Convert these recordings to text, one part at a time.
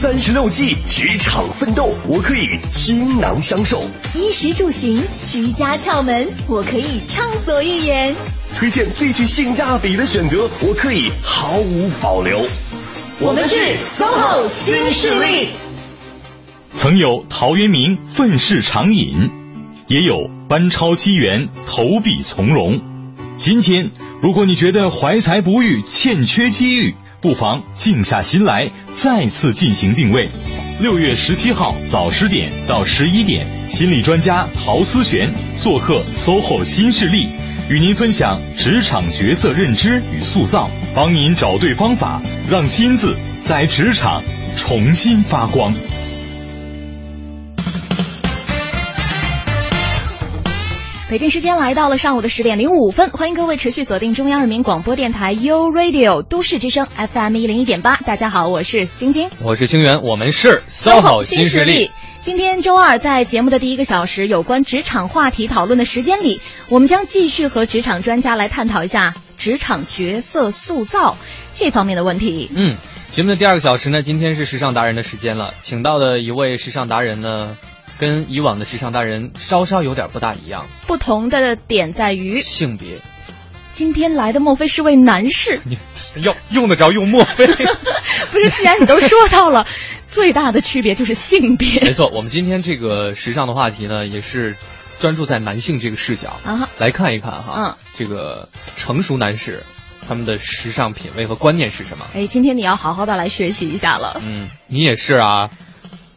三十六计，职场奋斗，我可以倾囊相授；衣食住行，居家窍门，我可以畅所欲言；推荐最具性价比的选择，我可以毫无保留。我们是 SOHO 新势力。曾有陶渊明愤世长饮，也有班超机缘投笔从戎。今天，如果你觉得怀才不遇，欠缺机遇，不妨静下心来，再次进行定位。六月十七号早十点到十一点，心理专家陶思璇做客 SOHO 新势力，与您分享职场角色认知与塑造，帮您找对方法，让金子在职场重新发光。北京时间来到了上午的十点零五分，欢迎各位持续锁定中央人民广播电台 u Radio 都市之声 FM 一零一点八。大家好，我是晶晶，我是清源，我们是 SOHO 新势力。今天周二，在节目的第一个小时，有关职场话题讨论的时间里，我们将继续和职场专家来探讨一下职场角色塑造这方面的问题。嗯，节目的第二个小时呢，今天是时尚达人的时间了，请到的一位时尚达人呢。跟以往的时尚达人稍稍有点不大一样，不同的点在于性别。今天来的莫非是位男士？你要用得着用莫非？不是，既然你都说到了，最大的区别就是性别。没错，我们今天这个时尚的话题呢，也是专注在男性这个视角啊，来看一看哈，嗯，这个成熟男士他们的时尚品味和观念是什么？哎，今天你要好好的来学习一下了。嗯，你也是啊。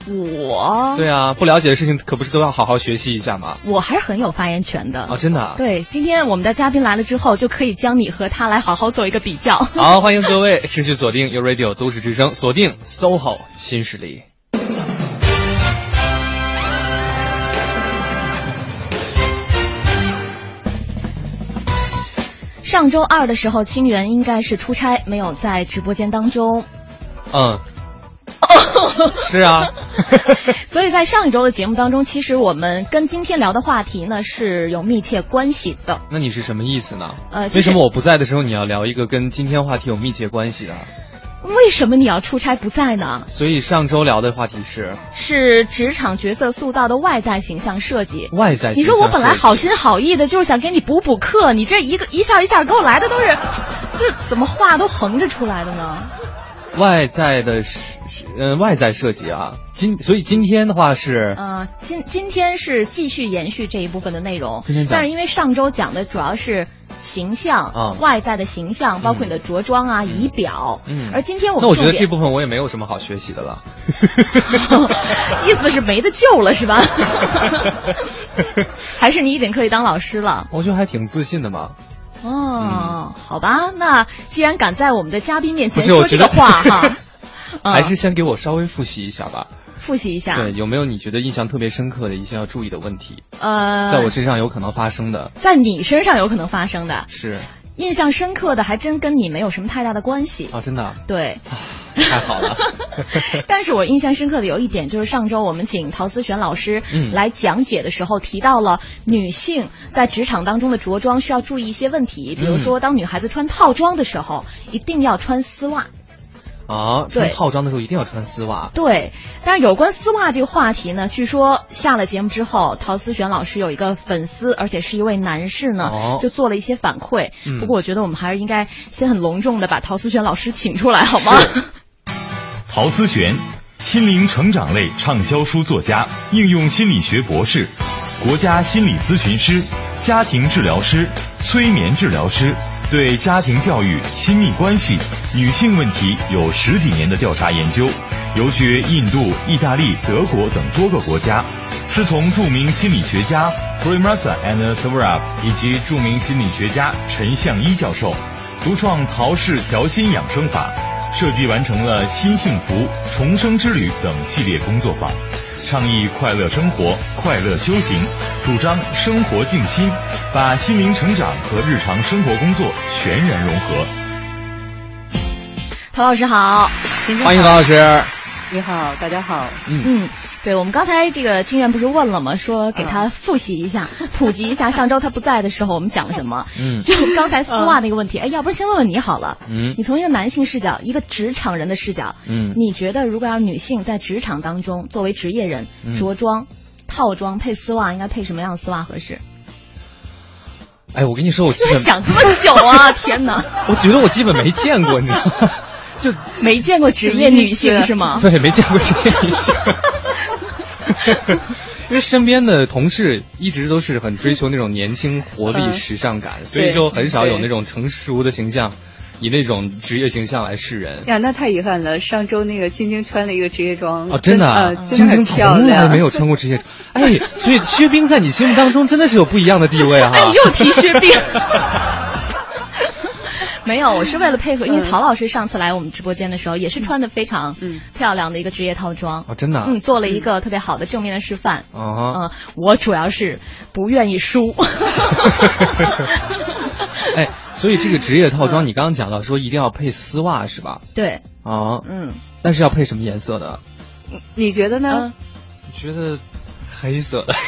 我对啊，不了解的事情可不是都要好好学习一下吗？我还是很有发言权的哦，真的。对，今天我们的嘉宾来了之后，就可以将你和他来好好做一个比较。好，欢迎各位持续锁定 u Radio 都市之声，锁定 SOHO 新势力。上周二的时候，清源应该是出差，没有在直播间当中。嗯。是啊，所以在上一周的节目当中，其实我们跟今天聊的话题呢是有密切关系的。那你是什么意思呢？呃，为什么我不在的时候你要聊一个跟今天话题有密切关系的？为什么你要出差不在呢？所以上周聊的话题是是职场角色塑造的外在形象设计。外在形象，你说我本来好心好意的，就是想给你补补课，你这一个一下一下给我来的都是，这怎么话都横着出来的呢？外在的是。嗯，外在设计啊，今所以今天的话是，呃，今今天是继续延续这一部分的内容，今天但是因为上周讲的主要是形象啊，外在的形象，包括你的着装啊、仪表，嗯，而今天我那我觉得这部分我也没有什么好学习的了，意思是没得救了是吧？还是你已经可以当老师了？我觉得还挺自信的嘛。哦，好吧，那既然敢在我们的嘉宾面前说这个话哈。还是先给我稍微复习一下吧。复习一下。对，有没有你觉得印象特别深刻的一些要注意的问题？呃，在我身上有可能发生的。在你身上有可能发生的。是。印象深刻的还真跟你没有什么太大的关系。啊，真的。对。太好了。但是我印象深刻的有一点，就是上周我们请陶思璇老师来讲解的时候，提到了女性在职场当中的着装需要注意一些问题，比如说当女孩子穿套装的时候，一定要穿丝袜。啊，穿套装的时候一定要穿丝袜。对，但是有关丝袜这个话题呢，据说下了节目之后，陶思璇老师有一个粉丝，而且是一位男士呢，就做了一些反馈。不过我觉得我们还是应该先很隆重的把陶思璇老师请出来，好吗？陶思璇，心灵成长类畅销书作家，应用心理学博士，国家心理咨询师，家庭治疗师，催眠治疗师。对家庭教育、亲密关系、女性问题有十几年的调查研究，游学印度、意大利、德国等多个国家，师从著名心理学家 Premasa and Swarab 以及著名心理学家陈向一教授，独创陶氏调心养生法，设计完成了新幸福、重生之旅等系列工作坊。倡议快乐生活、快乐修行，主张生活静心，把心灵成长和日常生活工作全然融合。陶老师好，欢迎陶老师。你好，大家好。嗯，对，我们刚才这个清源不是问了吗？说给他复习一下，普及一下上周他不在的时候我们讲了什么。嗯，就刚才丝袜那个问题，哎，要不然先问问你好了。嗯，你从一个男性视角，一个职场人的视角，嗯，你觉得如果要女性在职场当中作为职业人，着装套装配丝袜，应该配什么样的丝袜合适？哎，我跟你说，我基本 想这么久啊！天哪，我觉得我基本没见过，你知道吗？就没见过职业女性是吗？对，没见过职业女性。因为身边的同事一直都是很追求那种年轻、活力、时尚感，所以说很少有那种成熟的形象。以那种职业形象来示人呀，那太遗憾了。上周那个晶晶穿了一个职业装哦，真的啊，晶晶从来没有穿过职业装。哎，所以薛冰在你心目当中真的是有不一样的地位哈。哎，又提薛冰。没有，我是为了配合，因为陶老师上次来我们直播间的时候也是穿的非常漂亮的一个职业套装哦，真的，嗯，做了一个特别好的正面的示范。嗯，我主要是不愿意输。哎。所以这个职业套装，你刚刚讲到说一定要配丝袜是吧？对。啊，嗯。但是要配什么颜色的？你觉得呢？觉得黑色的。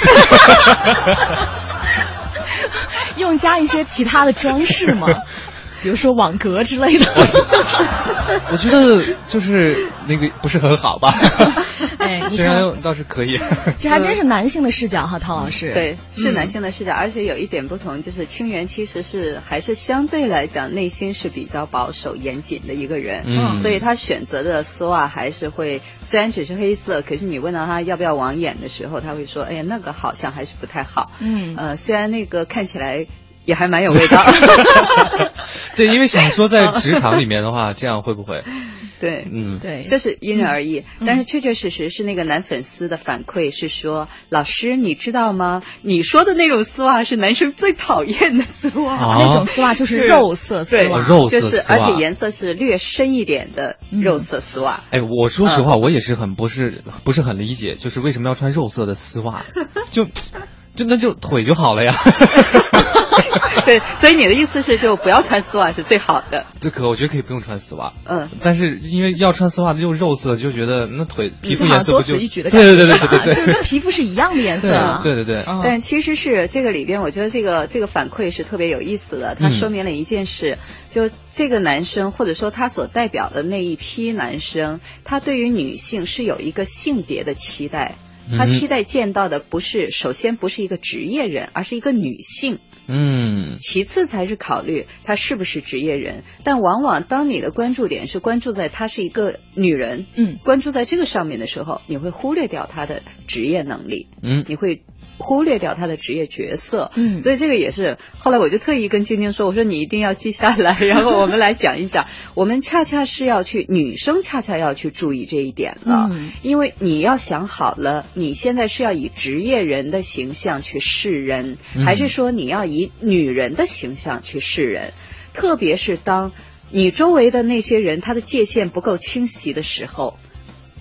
用加一些其他的装饰吗？比如说网格之类的，我觉得就是那个不是很好吧？哎，虽然倒是可以。这还真是男性的视角哈，陶老师。对，是男性的视角，而且有一点不同，就是清源其实是还是相对来讲内心是比较保守严谨的一个人，嗯，所以他选择的丝袜还是会虽然只是黑色，可是你问到他要不要网眼的时候，他会说，哎呀，那个好像还是不太好。嗯，呃，虽然那个看起来。也还蛮有味道，对，因为想说在职场里面的话，这样会不会？对，嗯，对，这是因人而异，但是确确实实是那个男粉丝的反馈是说，老师你知道吗？你说的那种丝袜是男生最讨厌的丝袜，那种丝袜就是肉色丝袜，肉色丝袜，而且颜色是略深一点的肉色丝袜。哎，我说实话，我也是很不是不是很理解，就是为什么要穿肉色的丝袜？就就那就腿就好了呀。对，所以你的意思是，就不要穿丝袜是最好的。这可我觉得可以不用穿丝袜。嗯，但是因为要穿丝袜又肉色，就觉得那腿皮肤颜色不就对对对对对对对，跟皮肤是一样的颜色。对对对。但其实是这个里边，我觉得这个这个反馈是特别有意思的。它说明了一件事，就这个男生或者说他所代表的那一批男生，他对于女性是有一个性别的期待。他期待见到的不是首先不是一个职业人，而是一个女性。嗯，其次才是考虑她是不是职业人，但往往当你的关注点是关注在她是一个女人，嗯，关注在这个上面的时候，你会忽略掉她的职业能力，嗯，你会。忽略掉他的职业角色，嗯，所以这个也是后来我就特意跟晶晶说，我说你一定要记下来，然后我们来讲一讲，我们恰恰是要去女生恰恰要去注意这一点了，因为你要想好了，你现在是要以职业人的形象去示人，还是说你要以女人的形象去示人？特别是当你周围的那些人他的界限不够清晰的时候，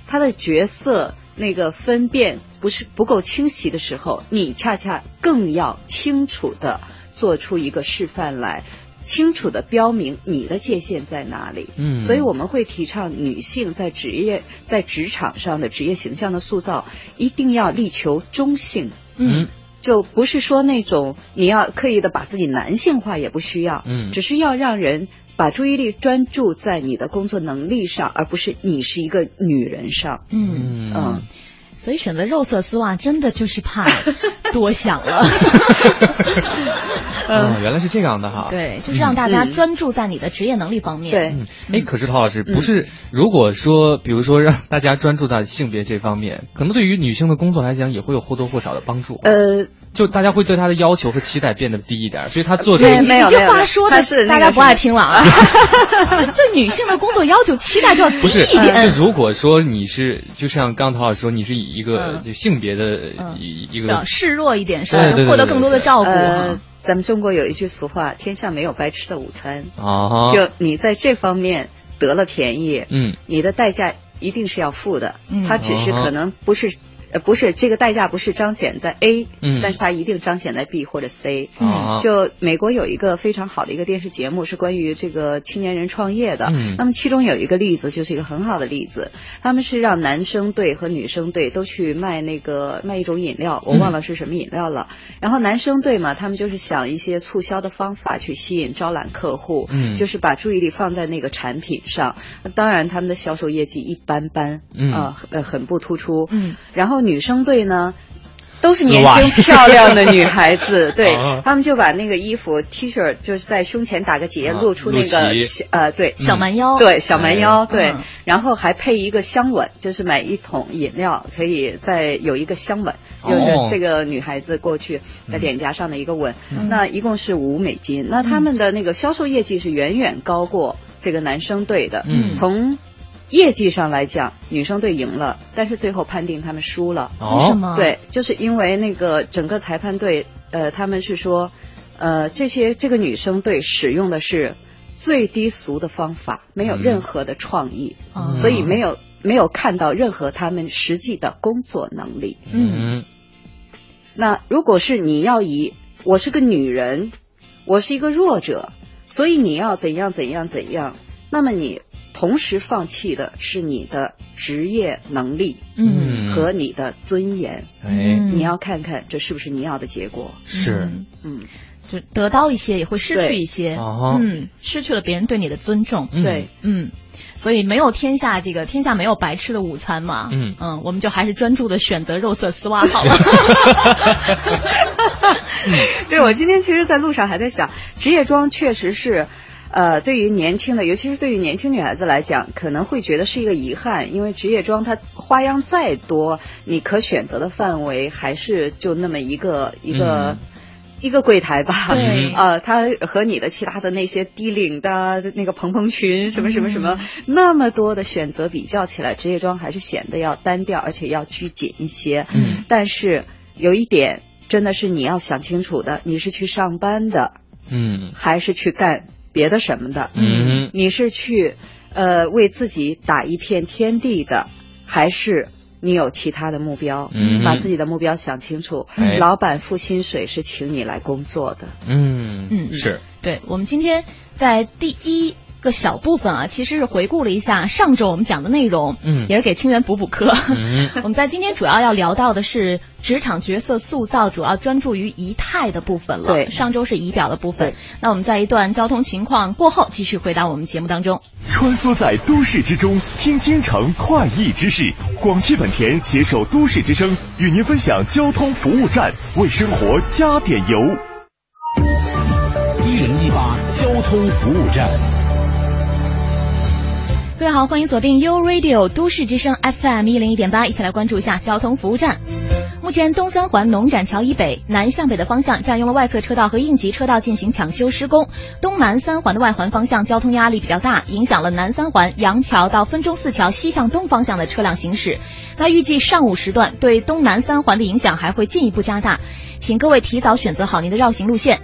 他的角色。那个分辨不是不够清晰的时候，你恰恰更要清楚的做出一个示范来，清楚的标明你的界限在哪里。嗯，所以我们会提倡女性在职业在职场上的职业形象的塑造，一定要力求中性。嗯，就不是说那种你要刻意的把自己男性化也不需要。嗯，只是要让人。把注意力专注在你的工作能力上，而不是你是一个女人上。嗯嗯，所以选择肉色丝袜真的就是怕 多想了。嗯，原来是这样的哈。对，就是让大家专注在你的职业能力方面。对，哎，可是陶老师不是，如果说比如说让大家专注在性别这方面，可能对于女性的工作来讲也会有或多或少的帮助。呃。就大家会对她的要求和期待变得低一点，所以她做这个。没有这话说的是大家不爱听了啊。对女性的工作要求期待就要低一点。就如果说你是，就像刚陶老师说，你是以一个就性别的一一个示弱一点，是吧获得更多的照顾。咱们中国有一句俗话：“天下没有白吃的午餐。”哦，就你在这方面得了便宜，嗯，你的代价一定是要付的。嗯，他只是可能不是。呃，不是这个代价不是彰显在 A，嗯，但是它一定彰显在 B 或者 C。嗯，就美国有一个非常好的一个电视节目是关于这个青年人创业的，嗯，那么其中有一个例子就是一个很好的例子，他们是让男生队和女生队都去卖那个卖一种饮料，我忘了是什么饮料了。然后男生队嘛，他们就是想一些促销的方法去吸引招揽客户，嗯，就是把注意力放在那个产品上。当然他们的销售业绩一般般，嗯，呃，很不突出，嗯，然后。女生队呢，都是年轻漂亮的女孩子，对他们就把那个衣服 T 恤就是在胸前打个结，露出那个呃，对。小蛮腰，对小蛮腰，对，然后还配一个香吻，就是买一桶饮料可以再有一个香吻，就是这个女孩子过去在脸颊上的一个吻，那一共是五美金，那他们的那个销售业绩是远远高过这个男生队的，嗯，从。业绩上来讲，女生队赢了，但是最后判定他们输了。为什么？对，就是因为那个整个裁判队，呃，他们是说，呃，这些这个女生队使用的是最低俗的方法，没有任何的创意，所以没有没有看到任何他们实际的工作能力。嗯。那如果是你要以我是个女人，我是一个弱者，所以你要怎样怎样怎样，那么你。同时放弃的是你的职业能力，嗯，和你的尊严，哎，你要看看这是不是你要的结果？是，嗯，就得到一些也会失去一些，嗯，失去了别人对你的尊重，对，嗯，所以没有天下这个天下没有白吃的午餐嘛，嗯。嗯，我们就还是专注的选择肉色丝袜好了。对，我今天其实，在路上还在想，职业装确实是。呃，对于年轻的，尤其是对于年轻女孩子来讲，可能会觉得是一个遗憾，因为职业装它花样再多，你可选择的范围还是就那么一个一个一个柜台吧。对，呃，它和你的其他的那些低领的那个蓬蓬裙什么什么什么那么多的选择比较起来，职业装还是显得要单调，而且要拘谨一些。嗯，但是有一点真的是你要想清楚的，你是去上班的，嗯，还是去干？别的什么的，嗯，你是去，呃，为自己打一片天地的，还是你有其他的目标？嗯，把自己的目标想清楚。老板付薪水是请你来工作的。嗯嗯，是对。我们今天在第一。个小部分啊，其实是回顾了一下上周我们讲的内容，嗯，也是给清源补补课。我们在今天主要要聊到的是职场角色塑造，主要专注于仪态的部分了。对，上周是仪表的部分。那我们在一段交通情况过后，继续回到我们节目当中。穿梭在都市之中，听京城快意之事。广汽本田携手都市之声，与您分享交通服务站，为生活加点油。一零一八交通服务站。各位好，欢迎锁定 U Radio 都市之声 FM 一零一点八，一起来关注一下交通服务站。目前东三环农展桥以北南向北的方向占用了外侧车道和应急车道进行抢修施工，东南三环的外环方向交通压力比较大，影响了南三环杨桥到分钟寺桥西向东方向的车辆行驶。那预计上午时段对东南三环的影响还会进一步加大，请各位提早选择好您的绕行路线。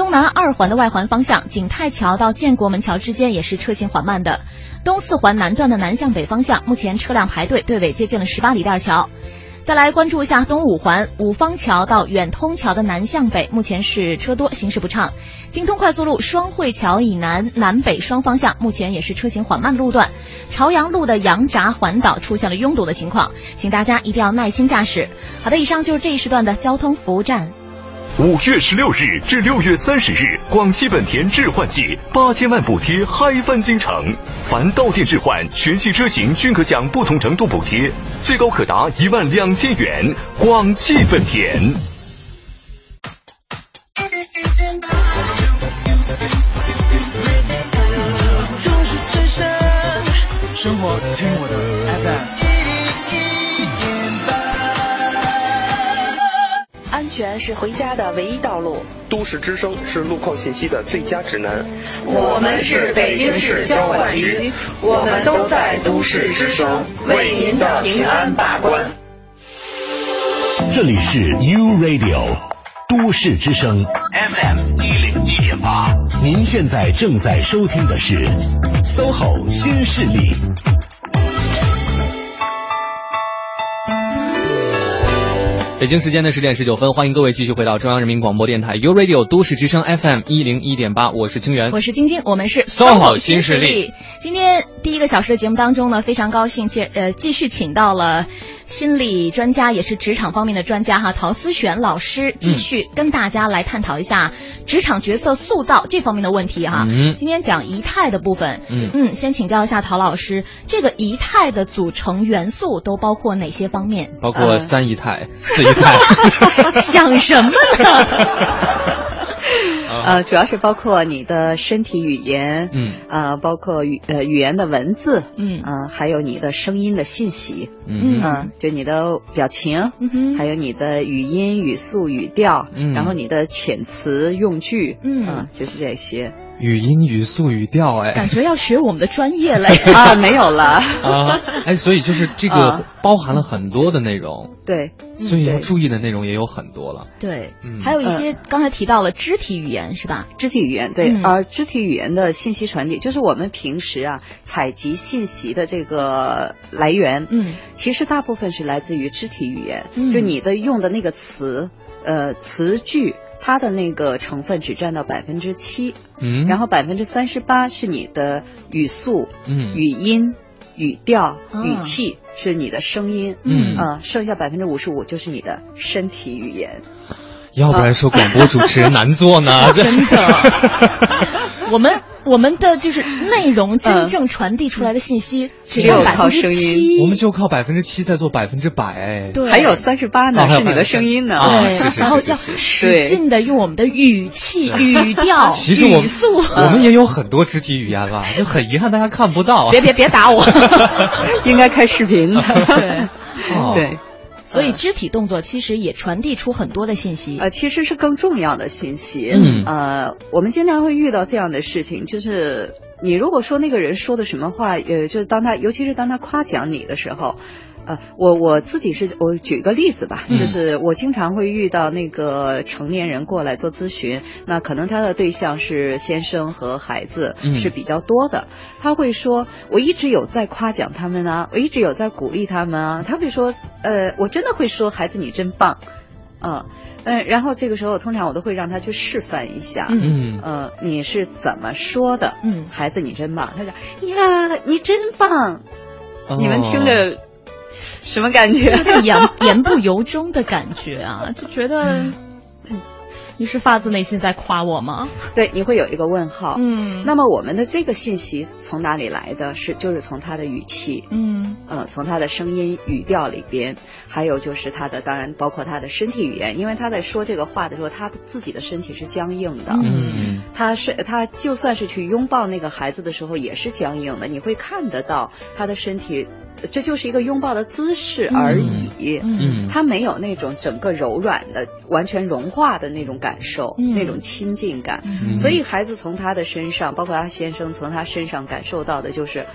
东南二环的外环方向景泰桥到建国门桥之间也是车行缓慢的。东四环南段的南向北方向，目前车辆排队，队尾接近了十八里店桥。再来关注一下东五环五方桥到远通桥的南向北，目前是车多，行驶不畅。京通快速路双汇桥以南南北双方向，目前也是车行缓慢的路段。朝阳路的羊闸环岛出现了拥堵的情况，请大家一定要耐心驾驶。好的，以上就是这一时段的交通服务站。五月十六日至六月三十日，广汽本田置换季八千万补贴嗨翻京城，凡到店置换，全系车型均可享不同程度补贴，最高可达一万两千元。广汽本田。生活听我的 FM。全是回家的唯一道路。都市之声是路况信息的最佳指南。我们是北京市交管局，我们都在都市之声为您的平安把关。这里是 U Radio 都市之声 FM 一零一点八，您现在正在收听的是 SOHO 新势力。北京时间的十点十九分，欢迎各位继续回到中央人民广播电台 u Radio 都市之声 FM 一零一点八，我是清源，我是晶晶，我们是 SOHO 新势力。今天第一个小时的节目当中呢，非常高兴，接呃继续请到了。心理专家也是职场方面的专家哈，陶思璇老师继续跟大家来探讨一下职场角色塑造这方面的问题哈。嗯，今天讲仪态的部分。嗯嗯，先请教一下陶老师，这个仪态的组成元素都包括哪些方面？包括三仪态、四仪态。想什么呢？呃，主要是包括你的身体语言，嗯，啊，包括语呃语言的文字，嗯，啊，还有你的声音的信息，嗯，啊，就你的表情，嗯，还有你的语音、语速、语调，嗯，然后你的遣词用句，嗯，就是这些。语音、语速、语调，哎，感觉要学我们的专业嘞。啊，没有了。啊，哎，所以就是这个包含了很多的内容，对，所以要注意的内容也有很多了，对，还有一些刚才提到了肢体语言是吧？肢体语言对，而肢体语言的信息传递，就是我们平时啊采集信息的这个来源，嗯，其实大部分是来自于肢体语言，就你的用的那个词，呃，词句。它的那个成分只占到百分之七，嗯，然后百分之三十八是你的语速、嗯，语音、语调、语气是你的声音，嗯。啊，剩下百分之五十五就是你的身体语言。要不然说广播主持人难做呢？真的，我们。我们的就是内容真正传递出来的信息只有百分之七，我们就靠百分之七在做百分之百，对，还有三十八呢，是你的声音呢，对，然后要使劲的用我们的语气、语调、其实语速，我们也有很多肢体语言了，就很遗憾大家看不到。别别别打我，应该开视频。对，对。所以肢体动作其实也传递出很多的信息，呃，其实是更重要的信息。嗯，呃，我们经常会遇到这样的事情，就是你如果说那个人说的什么话，呃，就是当他，尤其是当他夸奖你的时候。呃，我我自己是我举个例子吧，就是我经常会遇到那个成年人过来做咨询，那可能他的对象是先生和孩子是比较多的，他会说，我一直有在夸奖他们啊，我一直有在鼓励他们啊，他会说，呃，我真的会说，孩子你真棒，嗯嗯，然后这个时候通常我都会让他去示范一下，嗯。呃，你是怎么说的？嗯，孩子你真棒，他说呀，你真棒，你们听着。什么感觉？言言不由衷的感觉啊，就觉得。你是发自内心在夸我吗？对，你会有一个问号。嗯，那么我们的这个信息从哪里来的？是就是从他的语气，嗯，呃，从他的声音语调里边，还有就是他的，当然包括他的身体语言，因为他在说这个话的时候，他自己的身体是僵硬的。嗯，他是他就算是去拥抱那个孩子的时候也是僵硬的，你会看得到他的身体，这就是一个拥抱的姿势而已。嗯，他没有那种整个柔软的、完全融化的那种感。感受那种亲近感，所以孩子从他的身上，包括他先生从他身上感受到的就是，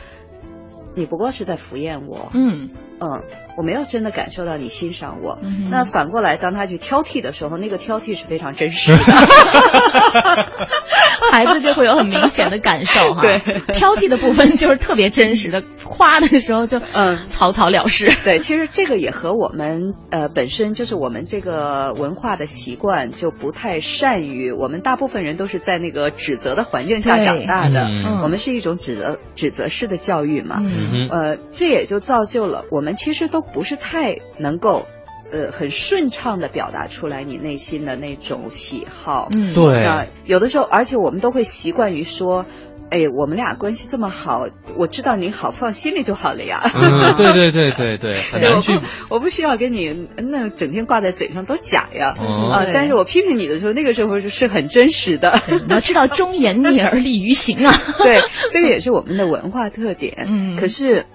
你不过是在敷衍我。嗯。嗯，我没有真的感受到你欣赏我。那反过来，当他去挑剔的时候，那个挑剔是非常真实的，孩子就会有很明显的感受哈。对，挑剔的部分就是特别真实的，夸的时候就嗯草草了事。对，其实这个也和我们呃本身就是我们这个文化的习惯就不太善于，我们大部分人都是在那个指责的环境下长大的，我们是一种指责指责式的教育嘛。嗯呃，这也就造就了我们。其实都不是太能够，呃，很顺畅的表达出来你内心的那种喜好。嗯，对。有的时候，而且我们都会习惯于说。哎，我们俩关系这么好，我知道你好，放心里就好了呀。嗯，对对对对对，很难去。我不需要跟你那整天挂在嘴上多假呀。啊，但是我批评你的时候，那个时候是是很真实的。你要知道 忠言逆耳利于行啊。对，这个也是我们的文化特点。嗯，可是。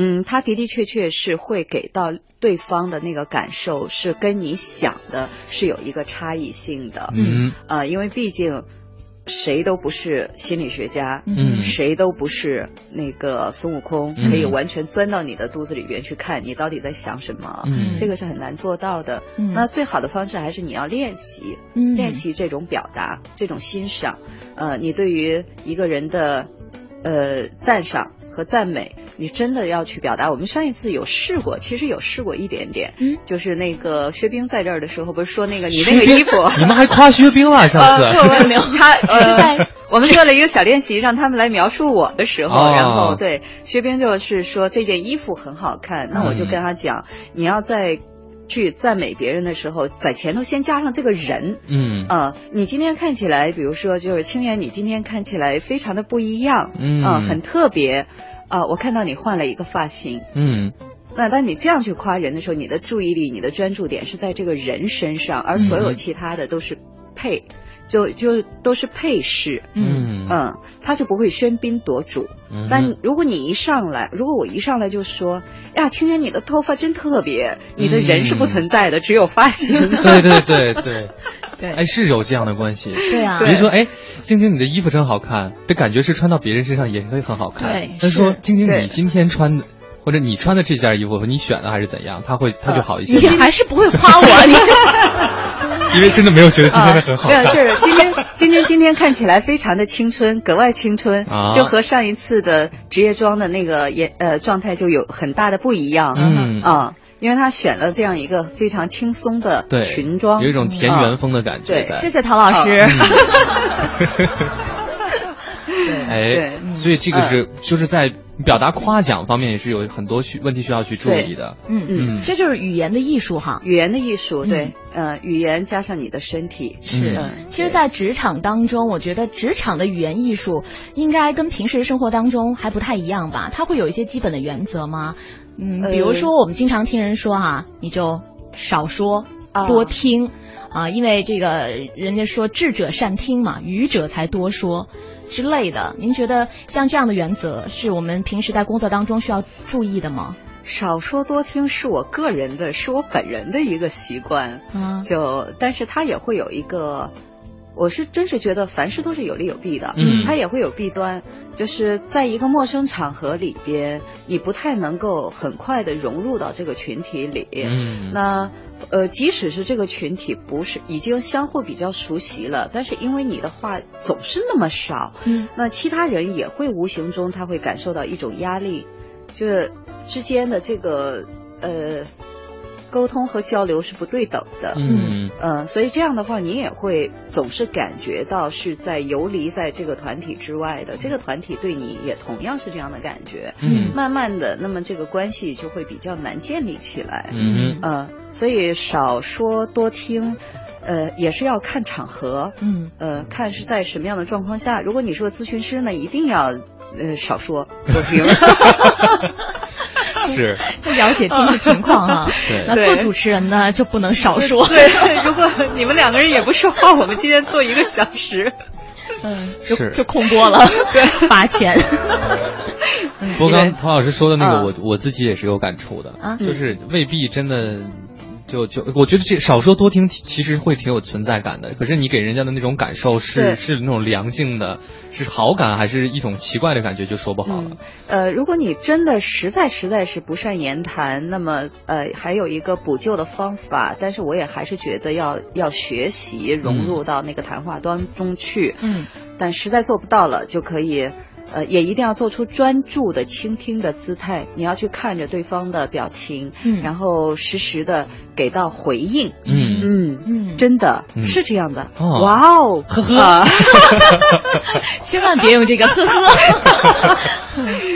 嗯，他的的确确是会给到对方的那个感受，是跟你想的是有一个差异性的。嗯，呃，因为毕竟谁都不是心理学家，嗯，谁都不是那个孙悟空，可以完全钻到你的肚子里边去看你到底在想什么。嗯，这个是很难做到的。嗯，那最好的方式还是你要练习，练习这种表达，这种欣赏。呃，你对于一个人的呃赞赏。和赞美，你真的要去表达。我们上一次有试过，其实有试过一点点，嗯，就是那个薛冰在这儿的时候，不是说那个你那个衣服，你们还夸薛冰了？上次没有 他呃，我们做了一个小练习，让他们来描述我的时候，然后对薛冰就是说这件衣服很好看，那我就跟他讲，你要在。去赞美别人的时候，在前头先加上这个人，嗯。啊，你今天看起来，比如说就是清源，你今天看起来非常的不一样，嗯。啊，很特别，啊，我看到你换了一个发型，嗯，那当你这样去夸人的时候，你的注意力、你的专注点是在这个人身上，而所有其他的都是配。就就都是配饰，嗯嗯，他就不会喧宾夺主。但如果你一上来，如果我一上来就说呀，清源你的头发真特别，你的人是不存在的，只有发型。对对对 对对，哎，是有这样的关系。对啊，比如说，哎，晶晶你的衣服真好看，这感觉是穿到别人身上也会很好看。对，他说晶晶你今天穿的。或者你穿的这件衣服，你选的还是怎样？他会他就好一些。你还是不会夸我，你。因为真的没有觉得今天的很好。没有，就是今天今天今天看起来非常的青春，格外青春，就和上一次的职业装的那个也呃状态就有很大的不一样。嗯啊，因为他选了这样一个非常轻松的裙装，有一种田园风的感觉。对，谢谢陶老师。哎，所以这个是就是在表达夸奖方面也是有很多需问题需要去注意的。嗯嗯，这就是语言的艺术哈，语言的艺术，对，呃，语言加上你的身体是。其实，在职场当中，我觉得职场的语言艺术应该跟平时生活当中还不太一样吧？它会有一些基本的原则吗？嗯，比如说我们经常听人说哈，你就少说多听啊，因为这个人家说智者善听嘛，愚者才多说。之类的，您觉得像这样的原则是我们平时在工作当中需要注意的吗？少说多听是我个人的，是我本人的一个习惯。嗯，就但是它也会有一个，我是真是觉得凡事都是有利有弊的。嗯，它也会有弊端，就是在一个陌生场合里边，你不太能够很快的融入到这个群体里。嗯，那。呃，即使是这个群体不是已经相互比较熟悉了，但是因为你的话总是那么少，嗯，那其他人也会无形中他会感受到一种压力，就是之间的这个呃。沟通和交流是不对等的，嗯。嗯，所以这样的话，你也会总是感觉到是在游离在这个团体之外的，这个团体对你也同样是这样的感觉，嗯，慢慢的，那么这个关系就会比较难建立起来，嗯。嗯，所以少说多听，呃，也是要看场合，嗯。呃，看是在什么样的状况下，如果你是个咨询师呢，一定要呃少说多听。是，不了解经济情况哈。对，那做主持人呢就不能少说。对，如果你们两个人也不说话，我们今天做一个小时，嗯，就就空播了，罚钱。不过刚唐老师说的那个，我我自己也是有感触的啊，就是未必真的。就就我觉得这少说多听其实会挺有存在感的，可是你给人家的那种感受是是那种良性的，是好感还是一种奇怪的感觉就说不好了。呃，如果你真的实在实在是不善言谈，那么呃还有一个补救的方法，但是我也还是觉得要要学习融入到那个谈话当中去。嗯，但实在做不到了，就可以。呃，也一定要做出专注的倾听的姿态，你要去看着对方的表情，嗯，然后实时的给到回应，嗯。嗯嗯，真的？是这样的，哇哦，呵呵，千万别用这个呵呵，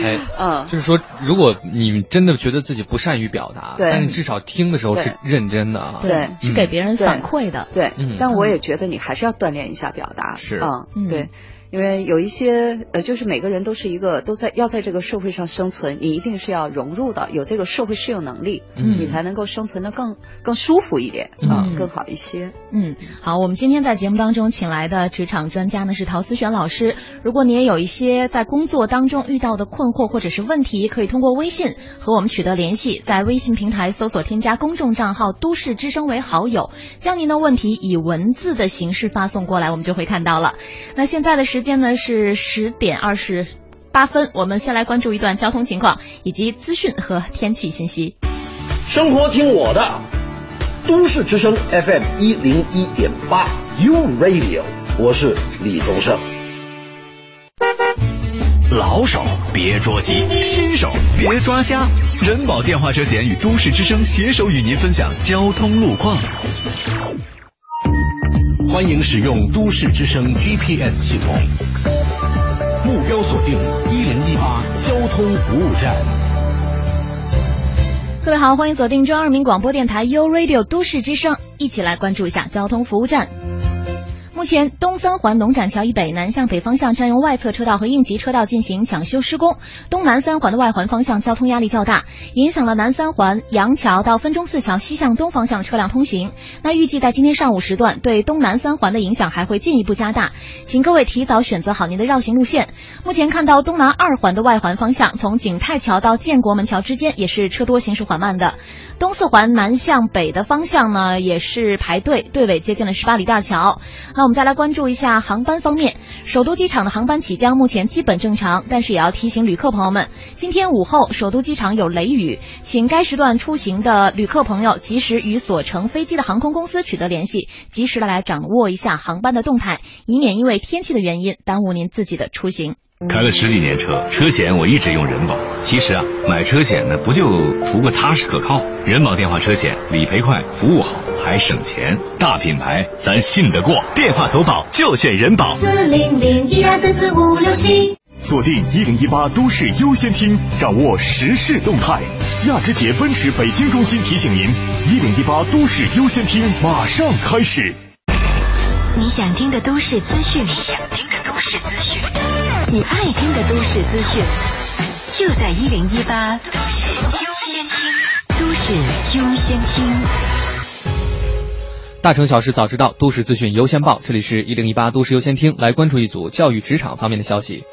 哎，嗯，就是说，如果你真的觉得自己不善于表达，对，但你至少听的时候是认真的啊，对，是给别人反馈的，对，但我也觉得你还是要锻炼一下表达，是，嗯，对。因为有一些呃，就是每个人都是一个都在要在这个社会上生存，你一定是要融入的，有这个社会适应能力，嗯，你才能够生存的更更舒服一点啊，更好一些。嗯，好，我们今天在节目当中请来的职场专家呢是陶思璇老师。如果你也有一些在工作当中遇到的困惑或者是问题，可以通过微信和我们取得联系，在微信平台搜索添加公众账号“都市之声”为好友，将您的问题以文字的形式发送过来，我们就会看到了。那现在的时。时间呢是十点二十八分，我们先来关注一段交通情况以及资讯和天气信息。生活听我的，都市之声 FM 一零一点八 U Radio，我是李宗盛。老手别着急，新手别抓瞎。人保电话车险与都市之声携手与您分享交通路况。欢迎使用都市之声 GPS 系统，目标锁定一零一八交通服务站。各位好，欢迎锁定中央人民广播电台 u Radio 都市之声，一起来关注一下交通服务站。目前，东三环龙展桥以北南向北方向占用外侧车道和应急车道进行抢修施工，东南三环的外环方向交通压力较大，影响了南三环杨桥到分钟寺桥西向东方向车辆通行。那预计在今天上午时段，对东南三环的影响还会进一步加大，请各位提早选择好您的绕行路线。目前看到东南二环的外环方向，从景泰桥到建国门桥之间也是车多行驶缓慢的。东四环南向北的方向呢，也是排队，队尾接近了十八里店桥。那我们再来关注一下航班方面，首都机场的航班起降目前基本正常，但是也要提醒旅客朋友们，今天午后首都机场有雷雨，请该时段出行的旅客朋友及时与所乘飞机的航空公司取得联系，及时的来掌握一下航班的动态，以免因为天气的原因耽误您自己的出行。开了十几年车，车险我一直用人保。其实啊，买车险呢，不就图个踏实可靠？人保电话车险理赔快，服务好，还省钱。大品牌，咱信得过。电话投保就选人保。四零零一二三四五六七。锁定一零一八都市优先听，掌握时事动态。亚之杰奔驰北京中心提醒您：一零一八都市优先听马上开始。你想听的都市资讯，你想听的都市资讯。你爱听的都市资讯，就在一零一八都市优先听。都市优先听。大城小事早知道，都市资讯优先报。这里是一零一八都市优先听，来关注一组教育职场方面的消息。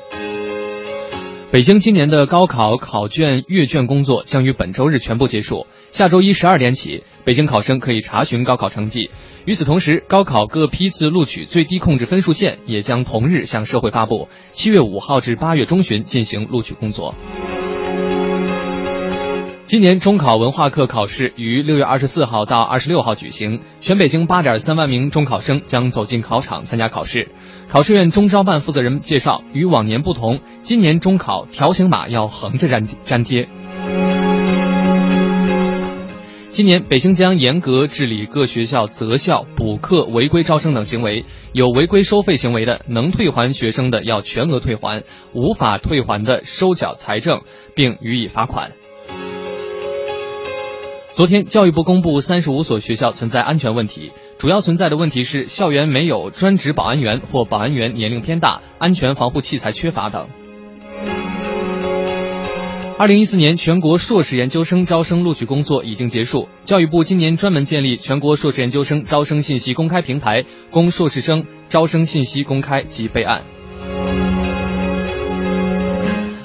北京今年的高考考卷阅卷工作将于本周日全部结束，下周一十二点起，北京考生可以查询高考成绩。与此同时，高考各批次录取最低控制分数线也将同日向社会发布。七月五号至八月中旬进行录取工作。今年中考文化课考试于六月二十四号到二十六号举行，全北京八点三万名中考生将走进考场参加考试。考试院中招办负责人介绍，与往年不同，今年中考条形码要横着粘粘贴。今年，北京将严格治理各学校择校、补课、违规招生等行为。有违规收费行为的，能退还学生的要全额退还；无法退还的，收缴财政并予以罚款。昨天，教育部公布三十五所学校存在安全问题，主要存在的问题是校园没有专职保安员或保安员年龄偏大、安全防护器材缺乏等。二零一四年全国硕士研究生招生录取工作已经结束，教育部今年专门建立全国硕士研究生招生信息公开平台，供硕士生招生信息公开及备案。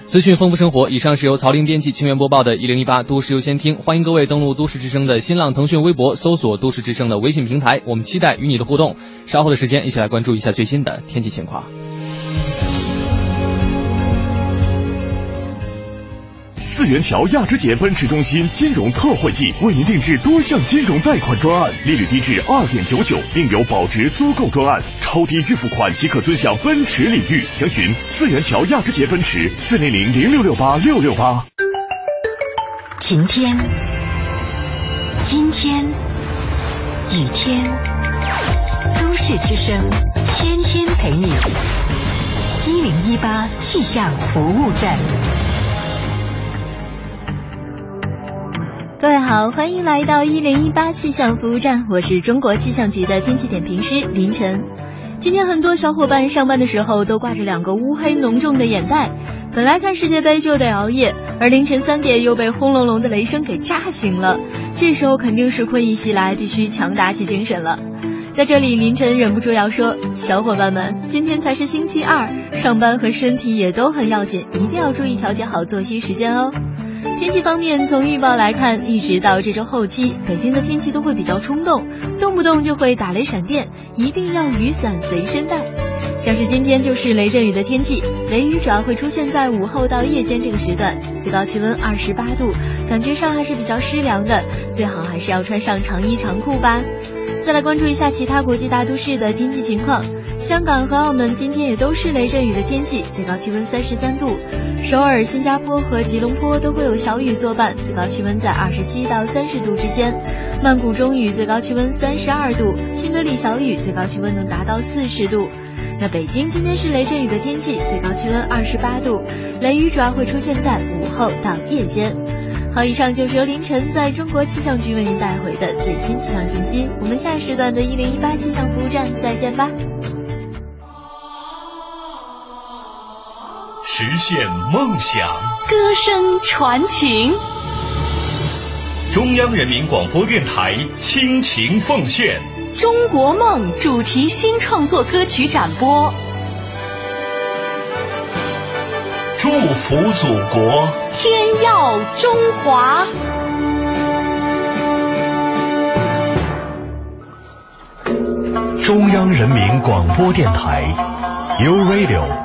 资讯丰富生活，以上是由曹林编辑、清源播报的《一零一八都市优先听》，欢迎各位登录都市之声的新浪、腾讯微博，搜索都市之声的微信平台，我们期待与你的互动。稍后的时间，一起来关注一下最新的天气情况。四元桥亚之杰奔驰中心金融特惠季，为您定制多项金融贷款专案，利率低至二点九九，另有保值租购专案，超低预付款即可尊享奔驰礼遇。详询四元桥亚之杰奔驰四零零零六六八六六八。晴天，阴天，雨天，都市之声，天天陪你。一零一八气象服务站。各位好，欢迎来到一零一八气象服务站，我是中国气象局的天气点评师林晨。今天很多小伙伴上班的时候都挂着两个乌黑浓重的眼袋，本来看世界杯就得熬夜，而凌晨三点又被轰隆隆的雷声给炸醒了，这时候肯定是困意袭来，必须强打起精神了。在这里，林晨忍不住要说，小伙伴们，今天才是星期二，上班和身体也都很要紧，一定要注意调节好作息时间哦。天气方面，从预报来看，一直到这周后期，北京的天气都会比较冲动，动不动就会打雷闪电，一定要雨伞随身带。像是今天就是雷阵雨的天气，雷雨主要会出现在午后到夜间这个时段，最高气温二十八度，感觉上还是比较湿凉的，最好还是要穿上长衣长裤吧。再来关注一下其他国际大都市的天气情况。香港和澳门今天也都是雷阵雨的天气，最高气温三十三度。首尔、新加坡和吉隆坡都会有小雨作伴，最高气温在二十七到三十度之间。曼谷中雨，最高气温三十二度；新德里小雨，最高气温能达到四十度。那北京今天是雷阵雨的天气，最高气温二十八度，雷雨主要会出现在午后到夜间。好，以上就是由凌晨在中国气象局为您带回的最新气象信息。我们下时段的一零一八气象服务站再见吧。实现梦想，歌声传情。中央人民广播电台倾情奉献《中国梦》主题新创作歌曲展播。祝福祖国，天耀中华。中央人民广播电台，U Radio，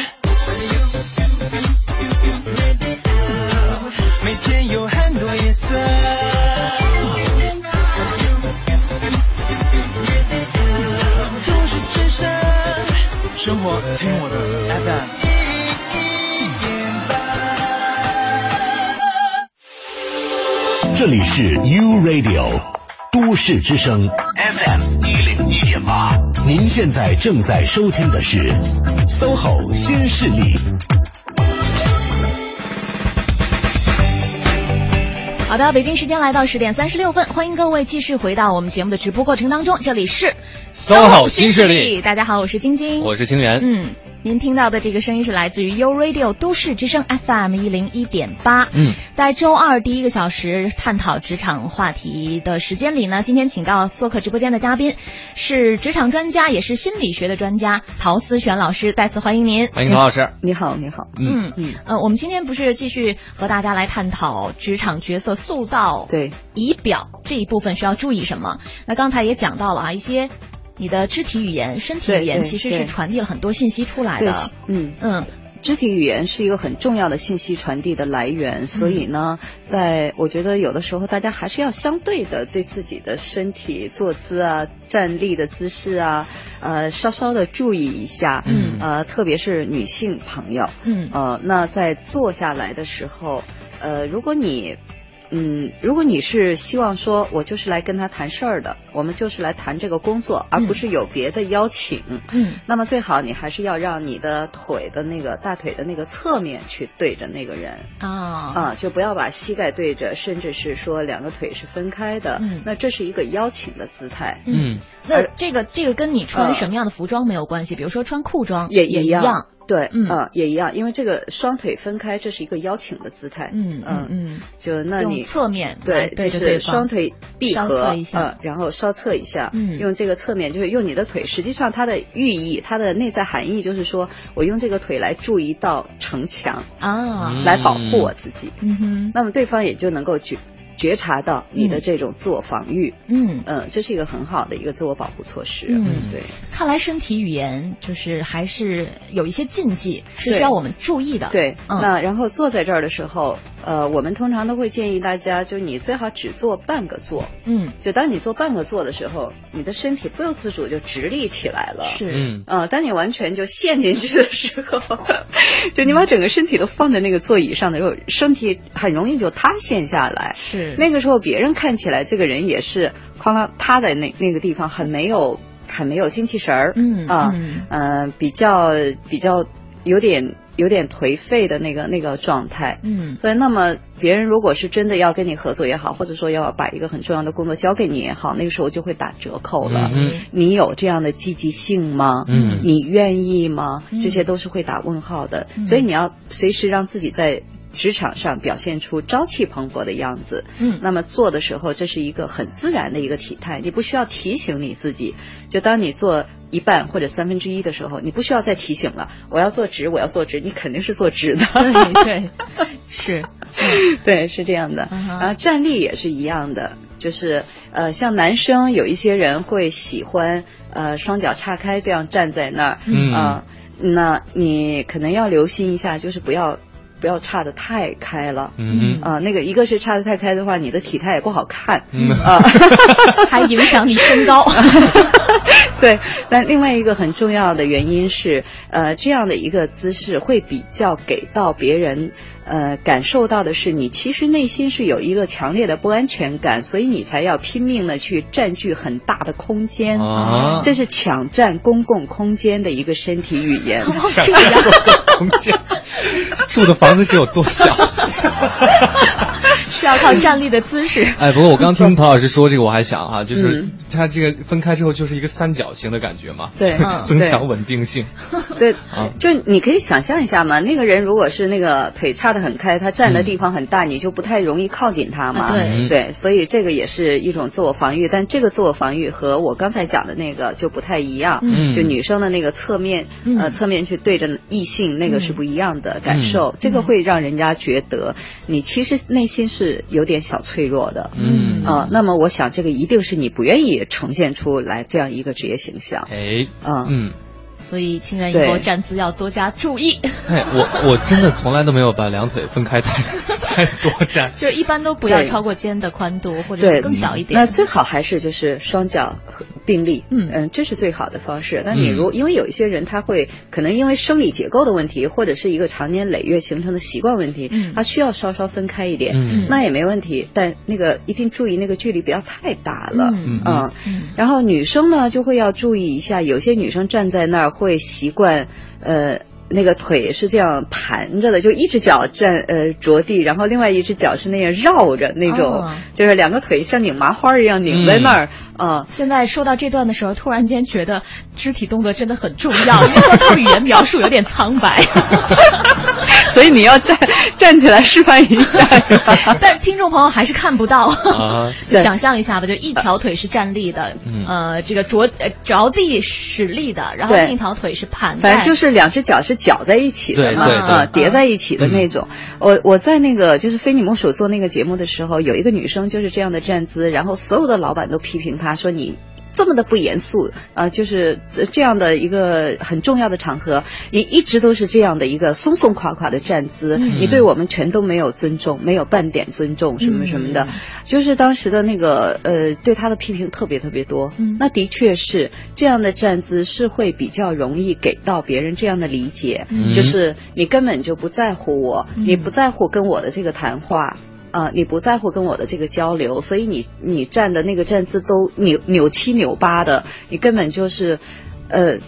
听我的 FM。这里是 U Radio 都市之声 FM 一零一点八，您现在正在收听的是 SOHO 新势力。好的，北京时间来到十点三十六分，欢迎各位继续回到我们节目的直播过程当中，这里是 SOHO 新势力。大家好，我是晶晶，我是清源，嗯。您听到的这个声音是来自于 U Radio 都市之声 FM 一零一点八。嗯，在周二第一个小时探讨职场话题的时间里呢，今天请到做客直播间的嘉宾是职场专家，也是心理学的专家陶思璇老师，再次欢迎您。欢迎陶老师，你好，你好。嗯嗯呃，我们今天不是继续和大家来探讨职场角色塑造对仪表这一部分需要注意什么？那刚才也讲到了啊，一些。你的肢体语言、身体语言其实是传递了很多信息出来的。嗯嗯，肢体语言是一个很重要的信息传递的来源，所以呢，在我觉得有的时候大家还是要相对的对自己的身体坐姿啊、站立的姿势啊，呃，稍稍的注意一下。嗯。呃，特别是女性朋友。嗯。呃，那在坐下来的时候，呃，如果你。嗯，如果你是希望说，我就是来跟他谈事儿的，我们就是来谈这个工作，而不是有别的邀请。嗯，那么最好你还是要让你的腿的那个大腿的那个侧面去对着那个人啊啊，就不要把膝盖对着，甚至是说两个腿是分开的。嗯，那这是一个邀请的姿态。嗯，那这个这个跟你穿什么样的服装没有关系，比如说穿裤装也也一样。对，嗯，也一样，因为这个双腿分开，这是一个邀请的姿态。嗯嗯嗯，就那你侧面对，就是双腿闭合，嗯，然后稍侧一下，嗯，用这个侧面就是用你的腿，实际上它的寓意，它的内在含义就是说我用这个腿来筑一道城墙啊，来保护我自己。嗯哼，那么对方也就能够觉。觉察到你的这种自我防御，嗯。嗯，这是一个很好的一个自我保护措施，嗯，对。看来身体语言就是还是有一些禁忌，是需要我们注意的。对，嗯。那然后坐在这儿的时候，呃，我们通常都会建议大家，就你最好只做半个坐，嗯，就当你做半个坐的时候，你的身体不由自主就直立起来了，是，嗯，呃，当你完全就陷进去的时候，就你把整个身体都放在那个座椅上的时候，身体很容易就塌陷下来，是，那个时候别人。看起来这个人也是哐啷塌在那那个地方，很没有很没有精气神儿，嗯啊，嗯，比较比较有点有点颓废的那个那个状态，嗯，所以那么别人如果是真的要跟你合作也好，或者说要把一个很重要的工作交给你也好，那个时候就会打折扣了。嗯，你有这样的积极性吗？嗯，你愿意吗？这些都是会打问号的，所以你要随时让自己在。职场上表现出朝气蓬勃的样子，嗯，那么做的时候，这是一个很自然的一个体态，你不需要提醒你自己。就当你做一半或者三分之一的时候，你不需要再提醒了。我要做直，我要做直，你肯定是做直的。对对，是。对，是这样的。然后，站立也是一样的，就是呃，像男生有一些人会喜欢呃双脚岔开这样站在那儿，啊，那你可能要留心一下，就是不要。不要岔的太开了，嗯啊，那个一个是岔的太开的话，你的体态也不好看，啊，还影响你身高。对，但另外一个很重要的原因是，呃，这样的一个姿势会比较给到别人。呃，感受到的是你其实内心是有一个强烈的不安全感，所以你才要拼命的去占据很大的空间，啊这是抢占公共空间的一个身体语言。抢占 公共空间，住的房子是有多小？是要靠站立的姿势。哎，不过我刚听陶老师说这个，我还想哈，就是它这个分开之后就是一个三角形的感觉嘛，对，增强稳定性。对，就你可以想象一下嘛，那个人如果是那个腿叉的很开，他站的地方很大，你就不太容易靠近他嘛。对，对，所以这个也是一种自我防御，但这个自我防御和我刚才讲的那个就不太一样。嗯，就女生的那个侧面，呃，侧面去对着异性，那个是不一样的感受。这个会让人家觉得你其实内心是。有点小脆弱的，嗯啊，那么我想这个一定是你不愿意呈现出来这样一个职业形象，哎，啊，嗯。所以，亲人以后站姿要多加注意。哎，我我真的从来都没有把两腿分开太 太多站，就一般都不要超过肩的宽度，或者更小一点。那最好还是就是双脚并立，嗯嗯，这是最好的方式。那你如因为有一些人他会可能因为生理结构的问题，或者是一个长年累月形成的习惯问题，他需要稍稍分开一点，那也没问题。但那个一定注意那个距离不要太大了，嗯。然后女生呢就会要注意一下，有些女生站在那儿。会习惯，呃，那个腿是这样盘着的，就一只脚站呃着地，然后另外一只脚是那样绕着那种，就是两个腿像拧麻花一样拧在那儿啊。现在说到这段的时候，突然间觉得肢体动作真的很重要，因为靠语言描述有点苍白。所以你要站站起来示范一下，但听众朋友还是看不到。想象一下吧，就一条腿是站立的，呃，这个着着地使力的，然后另一条腿是盘。反正就是两只脚是绞在一起的嘛，啊，叠在一起的那种。我我在那个就是非你莫属做那个节目的时候，有一个女生就是这样的站姿，然后所有的老板都批评她说你。这么的不严肃啊，就是这样的一个很重要的场合，你一直都是这样的一个松松垮垮的站姿，你对我们全都没有尊重，没有半点尊重，什么什么的，就是当时的那个呃，对他的批评特别特别多。那的确是这样的站姿是会比较容易给到别人这样的理解，就是你根本就不在乎我，你不在乎跟我的这个谈话。啊，你不在乎跟我的这个交流，所以你你站的那个站姿都扭扭七扭八的，你根本就是，呃，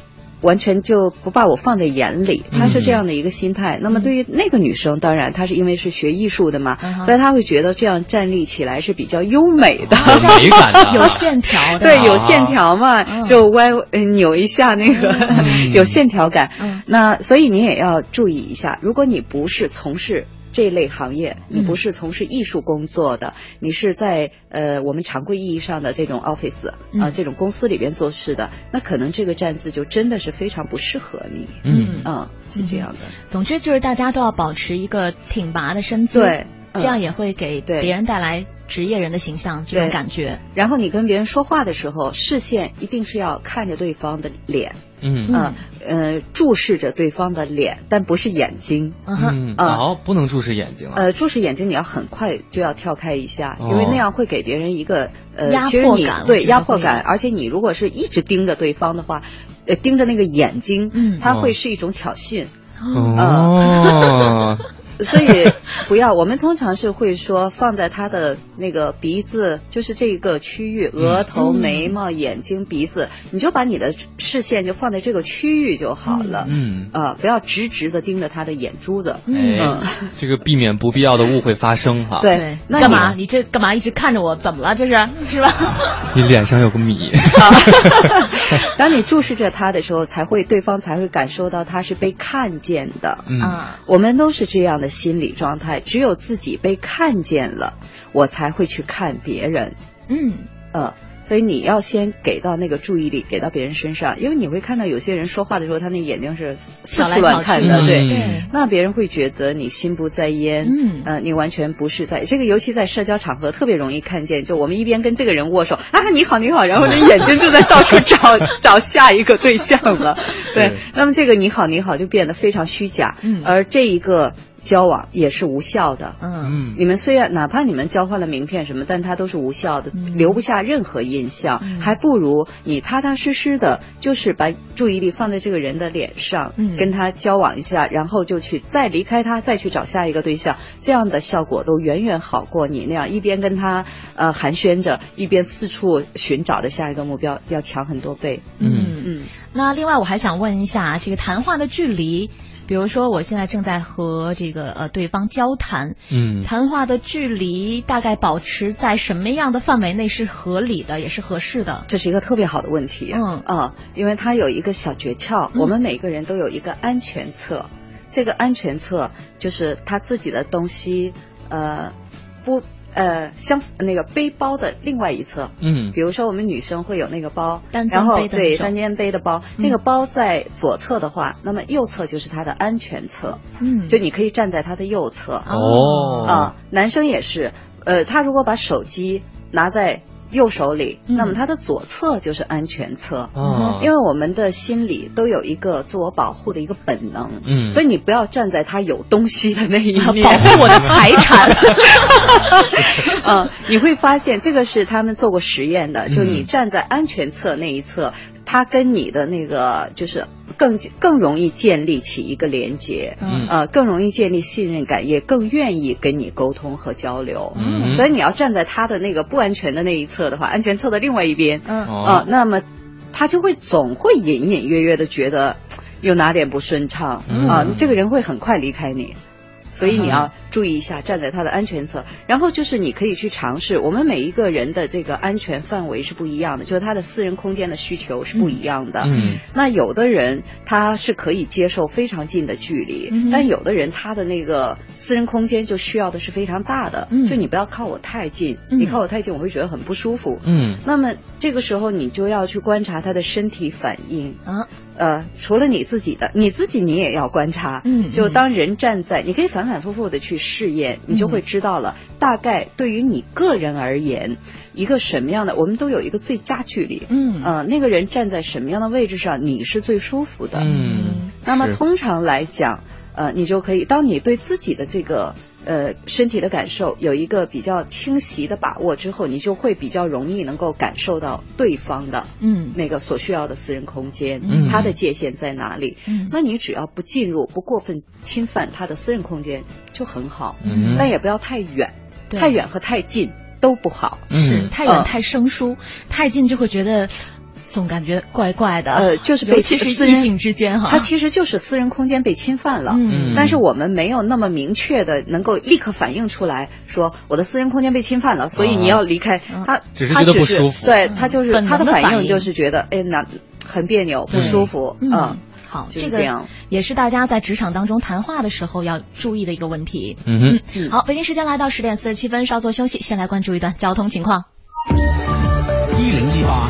完全就不把我放在眼里。他是这样的一个心态。那么对于那个女生，当然她是因为是学艺术的嘛，所以她会觉得这样站立起来是比较优美的，美感的，有线条的。对，有线条嘛，就歪扭一下那个 有线条感。那所以你也要注意一下，如果你不是从事。这类行业，你不是从事艺术工作的，你是在呃我们常规意义上的这种 office 啊这种公司里边做事的，那可能这个站姿就真的是非常不适合你。嗯。嗯，是这样的。总之就是大家都要保持一个挺拔的身姿，对，这样也会给别人带来职业人的形象这种感觉。然后你跟别人说话的时候，视线一定是要看着对方的脸。嗯啊呃，注视着对方的脸，但不是眼睛。嗯啊，不能注视眼睛了。呃，注视眼睛，你要很快就要跳开一下，因为那样会给别人一个呃压迫感。对压迫感，而且你如果是一直盯着对方的话，呃，盯着那个眼睛，嗯，它会是一种挑衅。哦。所以 不要，我们通常是会说放在他的那个鼻子，就是这个区域，额头、眉毛、眼睛、鼻子，你就把你的视线就放在这个区域就好了。嗯啊，不要直直的盯着他的眼珠子。嗯，这个避免不必要的误会发生哈。对，那干嘛？你这干嘛一直看着我？怎么了？这是是吧？你脸上有个米。当你注视着他的时候，才会对方才会感受到他是被看见的。嗯，我们都是这样。的心理状态，只有自己被看见了，我才会去看别人。嗯，呃，所以你要先给到那个注意力，给到别人身上，因为你会看到有些人说话的时候，他那眼睛是四处乱看的，对，那别人会觉得你心不在焉，嗯，呃，你完全不是在这个，尤其在社交场合特别容易看见，就我们一边跟这个人握手啊，你好你好，然后你眼睛就在到处找 找下一个对象了，对，那么这个你好你好就变得非常虚假，嗯，而这一个。交往也是无效的，嗯，你们虽然哪怕你们交换了名片什么，但它都是无效的，留不下任何印象，还不如你踏踏实实的，就是把注意力放在这个人的脸上，嗯，跟他交往一下，然后就去再离开他，再去找下一个对象，这样的效果都远远好过你那样一边跟他呃寒暄着，一边四处寻找的下一个目标要强很多倍。嗯。嗯，那另外我还想问一下，这个谈话的距离。比如说，我现在正在和这个呃对方交谈，嗯，谈话的距离大概保持在什么样的范围内是合理的，也是合适的？这是一个特别好的问题，嗯啊，因为它有一个小诀窍，我们每个人都有一个安全册，这个安全册就是他自己的东西，呃，不。呃，相那个背包的另外一侧，嗯，比如说我们女生会有那个包，然后对单肩背的包，那个包在左侧的话，那么右侧就是它的安全侧，嗯，就你可以站在它的右侧，哦，啊，男生也是，呃，他如果把手机拿在。右手里，那么它的左侧就是安全侧，因为我们的心里都有一个自我保护的一个本能，嗯，所以你不要站在他有东西的那一面，保护我的财产。嗯，你会发现这个是他们做过实验的，就你站在安全侧那一侧。他跟你的那个就是更更容易建立起一个连接，嗯，呃，更容易建立信任感，也更愿意跟你沟通和交流。嗯，所以你要站在他的那个不安全的那一侧的话，安全侧的另外一边，嗯，啊，那么他就会总会隐隐约约的觉得有哪点不顺畅，啊，这个人会很快离开你。所以你要注意一下，站在他的安全侧。然后就是你可以去尝试，我们每一个人的这个安全范围是不一样的，就是他的私人空间的需求是不一样的。嗯。那有的人他是可以接受非常近的距离，但有的人他的那个私人空间就需要的是非常大的。嗯。就你不要靠我太近，你靠我太近我会觉得很不舒服。嗯。那么这个时候你就要去观察他的身体反应。啊。呃，除了你自己的，你自己你也要观察。嗯。就当人站在，你可以反。反反复复的去试验，你就会知道了。大概对于你个人而言，一个什么样的，我们都有一个最佳距离。嗯，呃，那个人站在什么样的位置上，你是最舒服的。嗯，那么通常来讲，呃，你就可以，当你对自己的这个。呃，身体的感受有一个比较清晰的把握之后，你就会比较容易能够感受到对方的，嗯，那个所需要的私人空间，嗯，他的界限在哪里？嗯，那你只要不进入，不过分侵犯他的私人空间就很好，嗯，但也不要太远，太远和太近都不好，是太远太生疏，太近就会觉得。总感觉怪怪的，呃，就是被其实异性之间哈，他其实就是私人空间被侵犯了，嗯，但是我们没有那么明确的能够立刻反映出来，说我的私人空间被侵犯了，所以你要离开他，只是觉得不舒服，对他就是他的反应就是觉得哎那很别扭不舒服，嗯，好，这个也是大家在职场当中谈话的时候要注意的一个问题，嗯哼，好，北京时间来到十点四十七分，稍作休息，先来关注一段交通情况。一零一八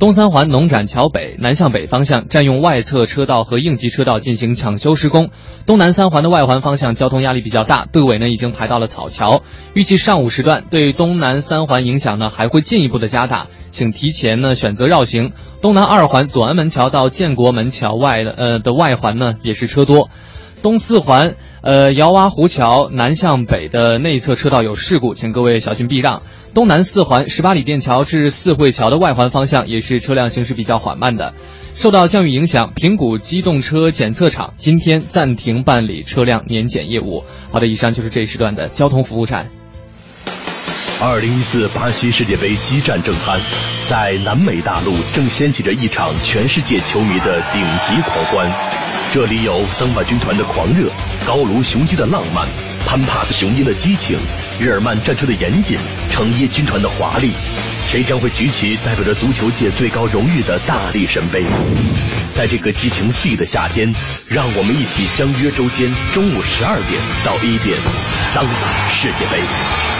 东三环农展桥北南向北方向占用外侧车道和应急车道进行抢修施工，东南三环的外环方向交通压力比较大，队尾呢已经排到了草桥，预计上午时段对东南三环影响呢还会进一步的加大，请提前呢选择绕行。东南二环左安门桥到建国门桥外的呃的外环呢也是车多，东四环呃姚洼湖桥南向北的内侧车道有事故，请各位小心避让。东南四环十八里店桥至四惠桥的外环方向也是车辆行驶比较缓慢的。受到降雨影响，平谷机动车检测场今天暂停办理车辆年检业务。好的，以上就是这一时段的交通服务站。二零一四巴西世界杯激战正酣，在南美大陆正掀起着一场全世界球迷的顶级狂欢。这里有桑巴军团的狂热，高卢雄鸡的浪漫。潘帕斯雄鹰的激情，日耳曼战车的严谨，成衣军团的华丽，谁将会举起代表着足球界最高荣誉的大力神杯？在这个激情四溢的夏天，让我们一起相约周间中午十二点到一点，桑巴世界杯。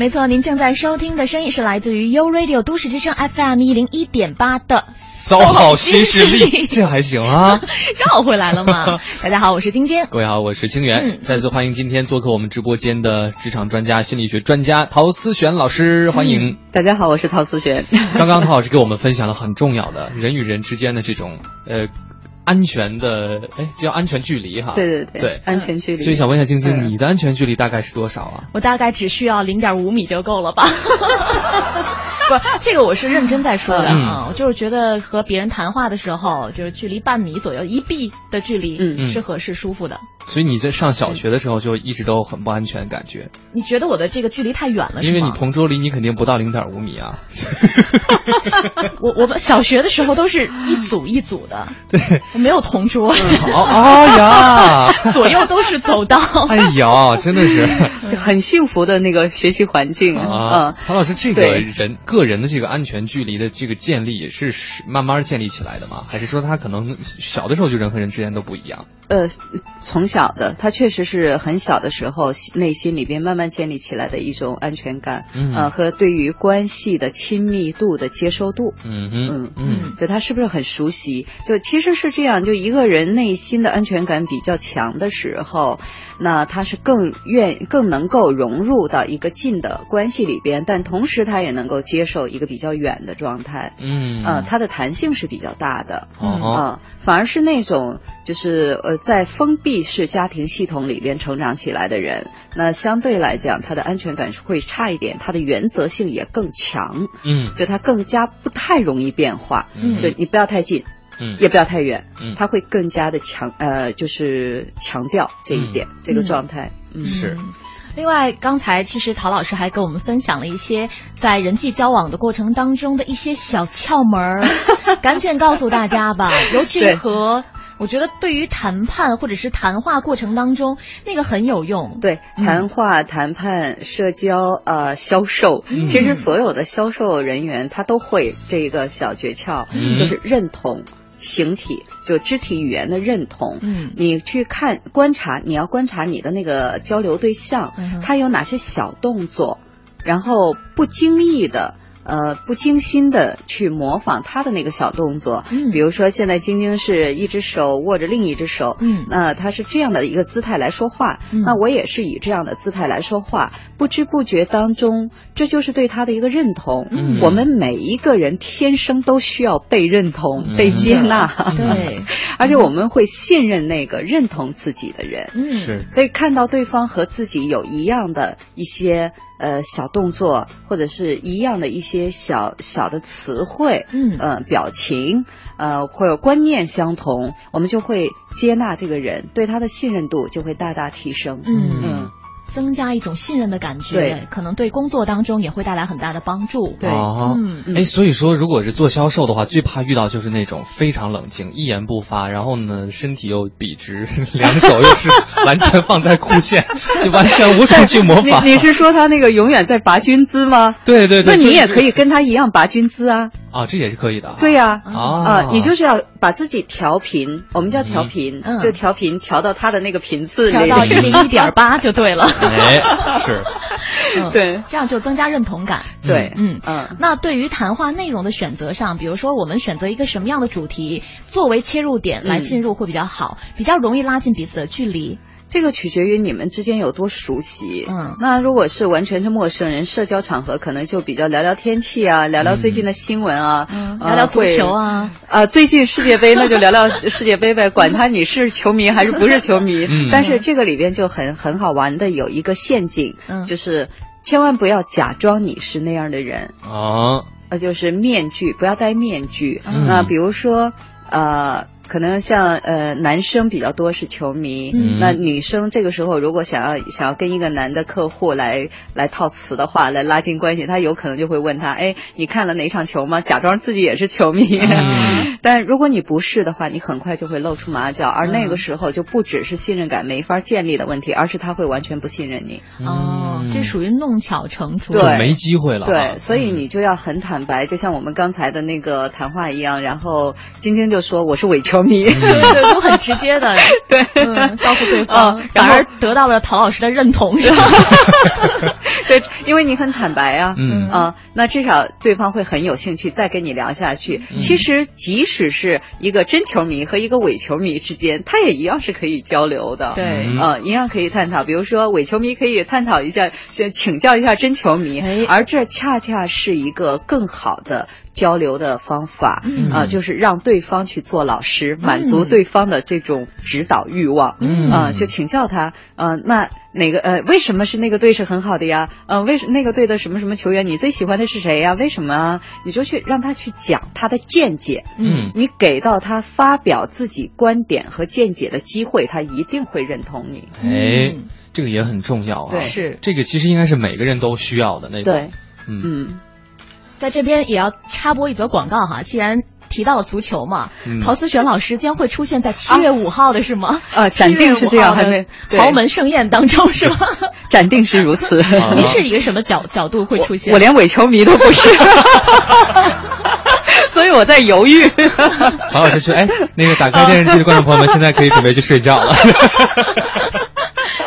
没错，您正在收听的声音是来自于 U Radio 都市之声 FM 一零一点八的。骚好新势力，这还行啊，绕回来了吗。大家好，我是晶晶。各位好，我是清源。再次欢迎今天做客我们直播间的职场专家、心理学专家陶思璇老师，欢迎。大家好，我是陶思璇。刚刚陶老师给我们分享了很重要的人与人之间的这种呃。安全的，哎，叫安全距离哈。对对对，对安全距离。所以想问一下晶晶，你的安全距离大概是多少啊？我大概只需要零点五米就够了吧？不，这个我是认真在说的啊，我就是觉得和别人谈话的时候，就是距离半米左右一臂的距离，嗯，是合适舒服的。所以你在上小学的时候就一直都很不安全感觉？你觉得我的这个距离太远了？因为你同桌离你肯定不到零点五米啊。我我们小学的时候都是一组一组的，对，没有同桌。好，哎呀，左右都是走道。哎呀，真的是很幸福的那个学习环境啊。唐老师，这个人个人的这个安全距离的这个建立也是慢慢建立起来的吗？还是说他可能小的时候就人和人之间都不一样？呃，从小。的，他确实是很小的时候，内心里边慢慢建立起来的一种安全感，呃，和对于关系的亲密度的接受度，嗯嗯嗯，就他是不是很熟悉？就其实是这样，就一个人内心的安全感比较强的时候。那他是更愿更能够融入到一个近的关系里边，但同时他也能够接受一个比较远的状态。嗯，呃，他的弹性是比较大的。嗯，反而是那种就是呃在封闭式家庭系统里边成长起来的人，那相对来讲他的安全感是会差一点，他的原则性也更强。嗯，就他更加不太容易变化。嗯，就你不要太近。嗯，也不要太远，嗯，他会更加的强，呃，就是强调这一点，这个状态，嗯，是。另外，刚才其实陶老师还跟我们分享了一些在人际交往的过程当中的一些小窍门儿，赶紧告诉大家吧。尤其是和我觉得对于谈判或者是谈话过程当中，那个很有用。对，谈话、谈判、社交、呃，销售，其实所有的销售人员他都会这个小诀窍，就是认同。形体就肢体语言的认同，嗯，你去看观察，你要观察你的那个交流对象，他有哪些小动作，然后不经意的。呃，不精心的去模仿他的那个小动作，嗯，比如说现在晶晶是一只手握着另一只手，嗯，那他是这样的一个姿态来说话，那我也是以这样的姿态来说话，不知不觉当中，这就是对他的一个认同。嗯，我们每一个人天生都需要被认同、被接纳，对，而且我们会信任那个认同自己的人，嗯，是，所以看到对方和自己有一样的一些。呃，小动作或者是一样的一些小小的词汇，嗯，呃，表情，呃，或者观念相同，我们就会接纳这个人，对他的信任度就会大大提升，嗯。嗯。增加一种信任的感觉，对，可能对工作当中也会带来很大的帮助。对，嗯，哎，所以说，如果是做销售的话，最怕遇到就是那种非常冷静、一言不发，然后呢，身体又笔直，两手又是 完全放在裤线，就完全无从去模 仿。你是说他那个永远在拔军姿吗？对对对，那你也可以跟他一样拔军姿啊。啊，这也是可以的。对呀，啊，你就是要把自己调频，我们叫调频，就调频调到他的那个频次，调到一零一点八就对了。哎，是，对，这样就增加认同感。对，嗯嗯。那对于谈话内容的选择上，比如说我们选择一个什么样的主题作为切入点来进入会比较好，比较容易拉近彼此的距离。这个取决于你们之间有多熟悉。嗯，那如果是完全是陌生人，社交场合可能就比较聊聊天气啊，聊聊最近的新闻啊，聊聊足球啊。啊，最近世界杯那就聊聊世界杯呗，管他你是球迷还是不是球迷。嗯。但是这个里边就很很好玩的有一个陷阱，嗯，就是千万不要假装你是那样的人啊，呃，就是面具，不要戴面具。那比如说，呃。可能像呃男生比较多是球迷，嗯那女生这个时候如果想要想要跟一个男的客户来来套词的话，来拉近关系，他有可能就会问他，哎，你看了哪场球吗？假装自己也是球迷。但如果你不是的话，你很快就会露出马脚，而那个时候就不只是信任感没法建立的问题，而是他会完全不信任你。哦，这属于弄巧成拙，对，没机会了。对，所以你就要很坦白，就像我们刚才的那个谈话一样，然后晶晶就说我是伪球。迷，对对，都很直接的，对，告诉对方，反而得到了陶老师的认同，是吧？对，因为你很坦白啊，嗯。啊，那至少对方会很有兴趣再跟你聊下去。其实，即使是一个真球迷和一个伪球迷之间，他也一样是可以交流的，对，啊，一样可以探讨。比如说，伪球迷可以探讨一下，先请教一下真球迷，而这恰恰是一个更好的。交流的方法啊，就是让对方去做老师，满足对方的这种指导欲望。嗯啊，就请教他，呃，那哪个呃，为什么是那个队是很好的呀？呃，为什那个队的什么什么球员你最喜欢的是谁呀？为什么？你就去让他去讲他的见解。嗯，你给到他发表自己观点和见解的机会，他一定会认同你。哎，这个也很重要啊。对，是这个其实应该是每个人都需要的那种。对，嗯。在这边也要插播一则广告哈，既然提到了足球嘛，陶思璇老师将会出现在七月五号的是吗？啊，暂定是这样，还没豪门盛宴当中是吗？暂定是如此。您是一个什么角角度会出现？我连伪球迷都不是，所以我在犹豫。陶老师说：“哎，那个打开电视机的观众朋友们，现在可以准备去睡觉了。”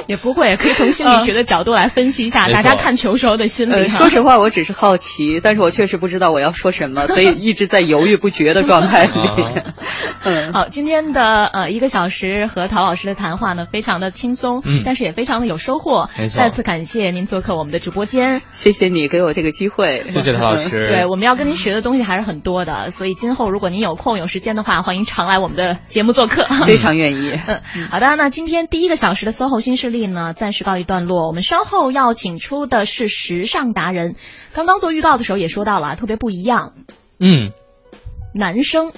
也不会，可以从心理学的角度来分析一下大家看球时候的心理。说实话，我只是好奇，但是我确实不知道我要说什么，所以一直在犹豫不决的状态里。嗯，好，今天的呃一个小时和陶老师的谈话呢，非常的轻松，但是也非常的有收获。再次感谢您做客我们的直播间，谢谢你给我这个机会，谢谢陶老师。对，我们要跟您学的东西还是很多的，所以今后如果您有空有时间的话，欢迎常来我们的节目做客，非常愿意。嗯，好的，那今天第一个小时的 SOHO 新势力呢，暂时告一段落。我们稍后要请出的是时尚达人，刚刚做预告的时候也说到了，特别不一样。嗯，男生。